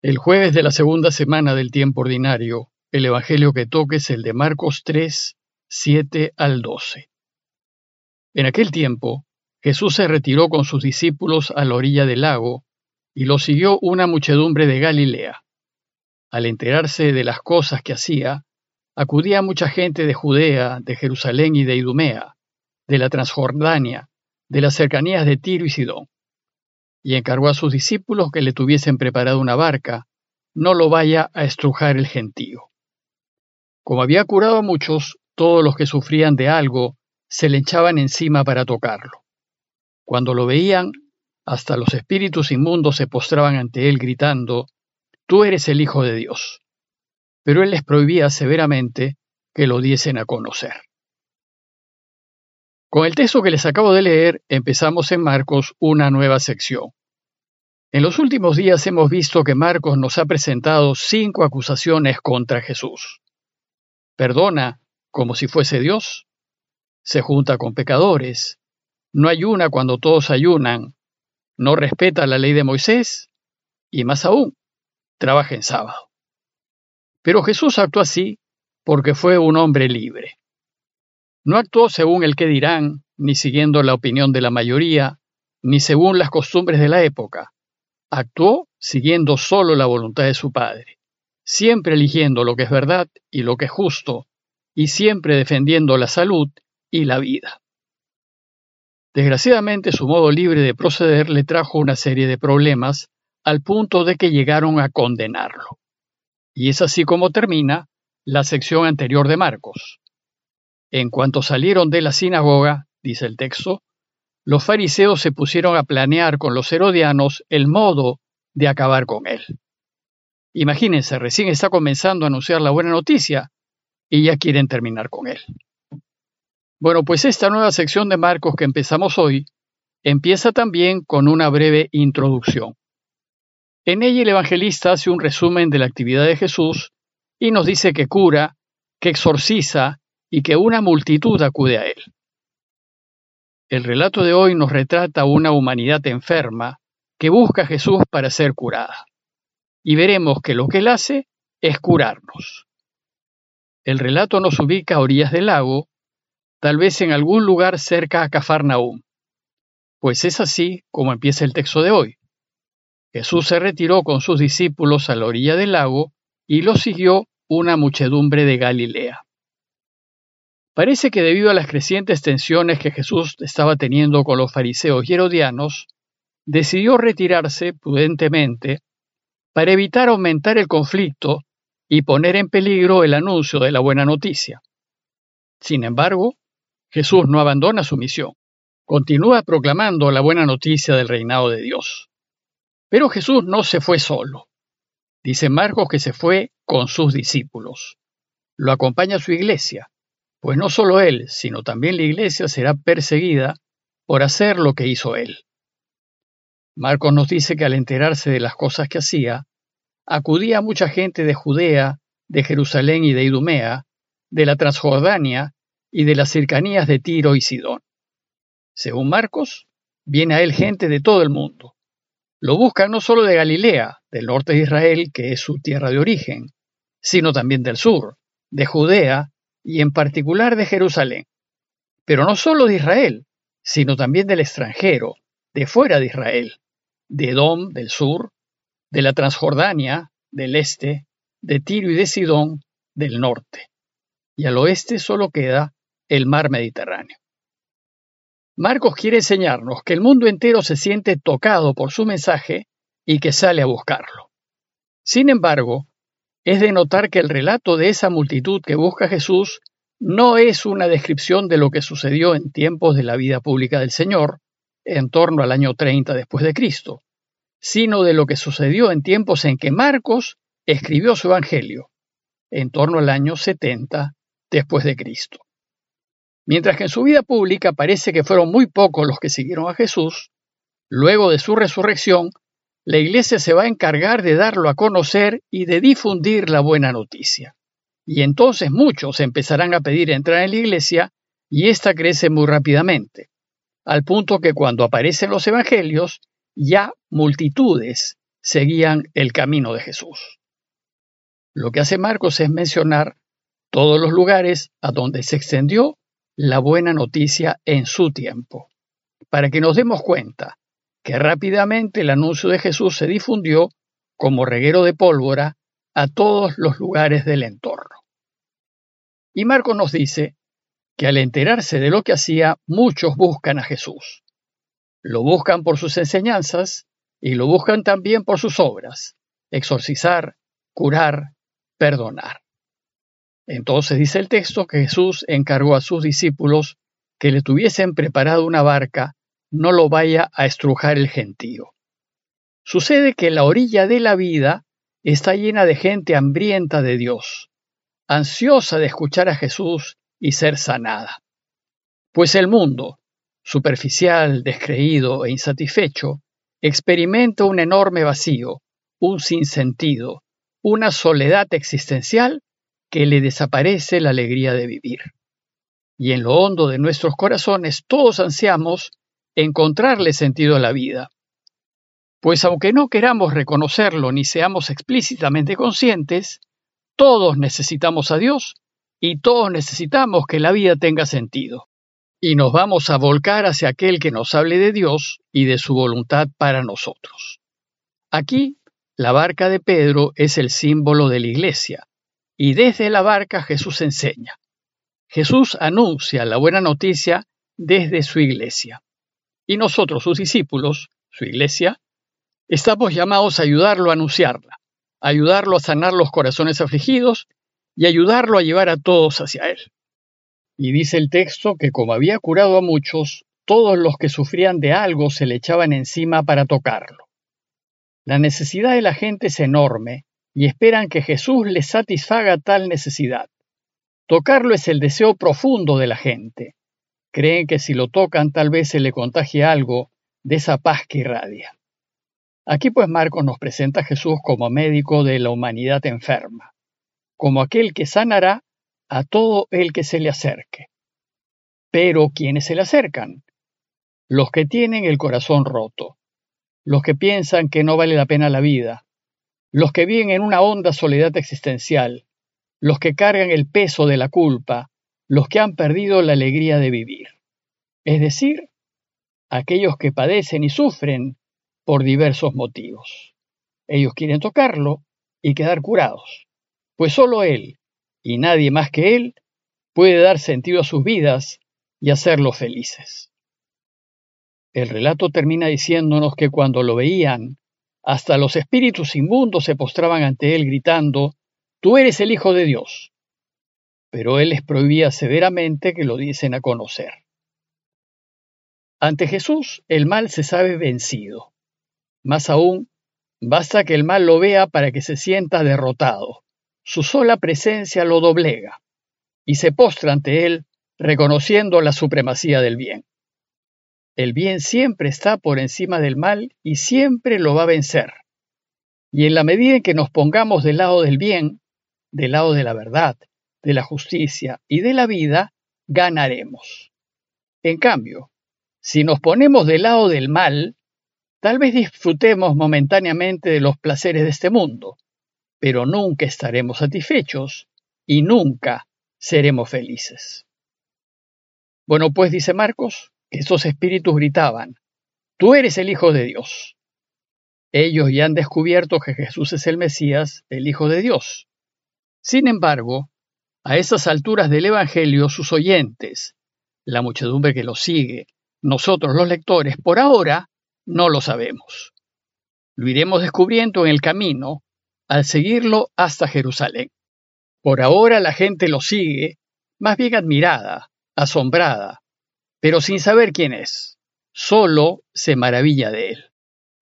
El jueves de la segunda semana del tiempo ordinario, el Evangelio que toque es el de Marcos 3, 7 al 12. En aquel tiempo, Jesús se retiró con sus discípulos a la orilla del lago, y lo siguió una muchedumbre de Galilea. Al enterarse de las cosas que hacía, acudía mucha gente de Judea, de Jerusalén y de Idumea, de la Transjordania, de las cercanías de Tiro y Sidón y encargó a sus discípulos que le tuviesen preparado una barca, no lo vaya a estrujar el gentío. Como había curado a muchos, todos los que sufrían de algo se le echaban encima para tocarlo. Cuando lo veían, hasta los espíritus inmundos se postraban ante él gritando, Tú eres el Hijo de Dios. Pero él les prohibía severamente que lo diesen a conocer. Con el texto que les acabo de leer, empezamos en Marcos una nueva sección. En los últimos días hemos visto que Marcos nos ha presentado cinco acusaciones contra Jesús. Perdona como si fuese Dios, se junta con pecadores, no ayuna cuando todos ayunan, no respeta la ley de Moisés y más aún, trabaja en sábado. Pero Jesús actuó así porque fue un hombre libre. No actuó según el que dirán, ni siguiendo la opinión de la mayoría, ni según las costumbres de la época. Actuó siguiendo solo la voluntad de su Padre, siempre eligiendo lo que es verdad y lo que es justo, y siempre defendiendo la salud y la vida. Desgraciadamente su modo libre de proceder le trajo una serie de problemas al punto de que llegaron a condenarlo. Y es así como termina la sección anterior de Marcos. En cuanto salieron de la sinagoga, dice el texto, los fariseos se pusieron a planear con los herodianos el modo de acabar con él. Imagínense, recién está comenzando a anunciar la buena noticia y ya quieren terminar con él. Bueno, pues esta nueva sección de Marcos que empezamos hoy empieza también con una breve introducción. En ella el evangelista hace un resumen de la actividad de Jesús y nos dice que cura, que exorciza y que una multitud acude a él. El relato de hoy nos retrata una humanidad enferma que busca a Jesús para ser curada. Y veremos que lo que él hace es curarnos. El relato nos ubica a orillas del lago, tal vez en algún lugar cerca a Cafarnaúm. Pues es así como empieza el texto de hoy. Jesús se retiró con sus discípulos a la orilla del lago y lo siguió una muchedumbre de Galilea. Parece que debido a las crecientes tensiones que Jesús estaba teniendo con los fariseos y herodianos, decidió retirarse prudentemente para evitar aumentar el conflicto y poner en peligro el anuncio de la buena noticia. Sin embargo, Jesús no abandona su misión, continúa proclamando la buena noticia del reinado de Dios. Pero Jesús no se fue solo. Dice Marcos que se fue con sus discípulos. Lo acompaña su iglesia, pues no solo él, sino también la iglesia será perseguida por hacer lo que hizo él. Marcos nos dice que al enterarse de las cosas que hacía, acudía mucha gente de Judea, de Jerusalén y de Idumea, de la Transjordania y de las cercanías de Tiro y Sidón. Según Marcos, viene a él gente de todo el mundo. Lo busca no solo de Galilea, del norte de Israel, que es su tierra de origen, sino también del sur, de Judea y en particular de Jerusalén, pero no solo de Israel, sino también del extranjero, de fuera de Israel, de Edom, del sur, de la Transjordania, del este, de Tiro y de Sidón, del norte. Y al oeste solo queda el mar Mediterráneo. Marcos quiere enseñarnos que el mundo entero se siente tocado por su mensaje y que sale a buscarlo. Sin embargo, es de notar que el relato de esa multitud que busca a Jesús no es una descripción de lo que sucedió en tiempos de la vida pública del Señor, en torno al año 30 después de Cristo, sino de lo que sucedió en tiempos en que Marcos escribió su evangelio, en torno al año 70 después de Cristo. Mientras que en su vida pública parece que fueron muy pocos los que siguieron a Jesús, luego de su resurrección la Iglesia se va a encargar de darlo a conocer y de difundir la buena noticia. Y entonces muchos empezarán a pedir entrar en la Iglesia y ésta crece muy rápidamente, al punto que cuando aparecen los Evangelios, ya multitudes seguían el camino de Jesús. Lo que hace Marcos es mencionar todos los lugares a donde se extendió la buena noticia en su tiempo, para que nos demos cuenta que rápidamente el anuncio de Jesús se difundió como reguero de pólvora a todos los lugares del entorno. Y Marcos nos dice que al enterarse de lo que hacía, muchos buscan a Jesús. Lo buscan por sus enseñanzas y lo buscan también por sus obras, exorcizar, curar, perdonar. Entonces dice el texto que Jesús encargó a sus discípulos que le tuviesen preparado una barca, no lo vaya a estrujar el gentío. Sucede que la orilla de la vida está llena de gente hambrienta de Dios, ansiosa de escuchar a Jesús y ser sanada. Pues el mundo, superficial, descreído e insatisfecho, experimenta un enorme vacío, un sinsentido, una soledad existencial que le desaparece la alegría de vivir. Y en lo hondo de nuestros corazones todos ansiamos encontrarle sentido a la vida. Pues aunque no queramos reconocerlo ni seamos explícitamente conscientes, todos necesitamos a Dios y todos necesitamos que la vida tenga sentido. Y nos vamos a volcar hacia aquel que nos hable de Dios y de su voluntad para nosotros. Aquí, la barca de Pedro es el símbolo de la iglesia, y desde la barca Jesús enseña. Jesús anuncia la buena noticia desde su iglesia. Y nosotros, sus discípulos, su iglesia, estamos llamados a ayudarlo a anunciarla, a ayudarlo a sanar los corazones afligidos y ayudarlo a llevar a todos hacia Él. Y dice el texto que como había curado a muchos, todos los que sufrían de algo se le echaban encima para tocarlo. La necesidad de la gente es enorme y esperan que Jesús les satisfaga tal necesidad. Tocarlo es el deseo profundo de la gente. Creen que si lo tocan tal vez se le contagie algo de esa paz que irradia. Aquí pues Marcos nos presenta a Jesús como médico de la humanidad enferma, como aquel que sanará a todo el que se le acerque. Pero ¿quiénes se le acercan? Los que tienen el corazón roto, los que piensan que no vale la pena la vida, los que viven en una honda soledad existencial, los que cargan el peso de la culpa, los que han perdido la alegría de vivir. Es decir, aquellos que padecen y sufren por diversos motivos. Ellos quieren tocarlo y quedar curados, pues solo Él, y nadie más que Él, puede dar sentido a sus vidas y hacerlos felices. El relato termina diciéndonos que cuando lo veían, hasta los espíritus inmundos se postraban ante él gritando, Tú eres el Hijo de Dios. Pero él les prohibía severamente que lo diesen a conocer. Ante Jesús el mal se sabe vencido. Más aún, basta que el mal lo vea para que se sienta derrotado. Su sola presencia lo doblega y se postra ante él reconociendo la supremacía del bien. El bien siempre está por encima del mal y siempre lo va a vencer. Y en la medida en que nos pongamos del lado del bien, del lado de la verdad, de la justicia y de la vida, ganaremos. En cambio, si nos ponemos del lado del mal, tal vez disfrutemos momentáneamente de los placeres de este mundo, pero nunca estaremos satisfechos y nunca seremos felices. Bueno, pues dice Marcos, esos espíritus gritaban, Tú eres el Hijo de Dios. Ellos ya han descubierto que Jesús es el Mesías, el Hijo de Dios. Sin embargo, a esas alturas del Evangelio, sus oyentes, la muchedumbre que lo sigue, nosotros los lectores, por ahora no lo sabemos. Lo iremos descubriendo en el camino al seguirlo hasta Jerusalén. Por ahora la gente lo sigue, más bien admirada, asombrada, pero sin saber quién es. Solo se maravilla de él.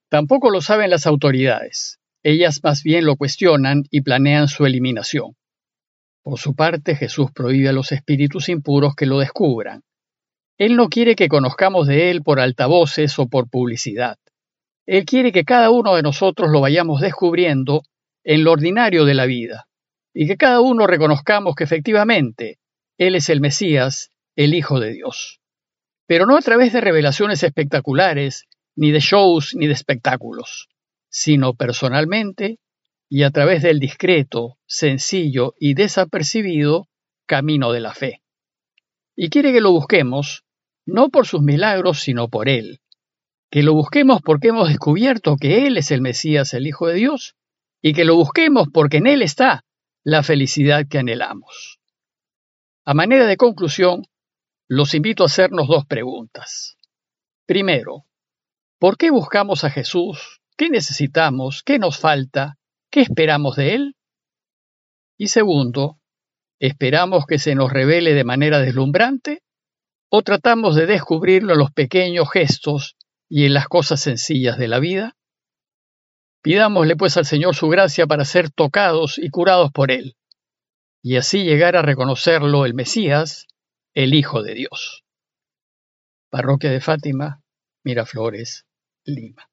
Tampoco lo saben las autoridades. Ellas más bien lo cuestionan y planean su eliminación. Por su parte, Jesús prohíbe a los espíritus impuros que lo descubran. Él no quiere que conozcamos de Él por altavoces o por publicidad. Él quiere que cada uno de nosotros lo vayamos descubriendo en lo ordinario de la vida, y que cada uno reconozcamos que efectivamente Él es el Mesías, el Hijo de Dios pero no a través de revelaciones espectaculares, ni de shows, ni de espectáculos, sino personalmente y a través del discreto, sencillo y desapercibido camino de la fe. Y quiere que lo busquemos, no por sus milagros, sino por Él. Que lo busquemos porque hemos descubierto que Él es el Mesías, el Hijo de Dios, y que lo busquemos porque en Él está la felicidad que anhelamos. A manera de conclusión, los invito a hacernos dos preguntas. Primero, ¿por qué buscamos a Jesús? ¿Qué necesitamos? ¿Qué nos falta? ¿Qué esperamos de Él? Y segundo, ¿esperamos que se nos revele de manera deslumbrante? ¿O tratamos de descubrirlo en los pequeños gestos y en las cosas sencillas de la vida? Pidámosle pues al Señor su gracia para ser tocados y curados por Él, y así llegar a reconocerlo el Mesías, el Hijo de Dios. Parroquia de Fátima, Miraflores, Lima.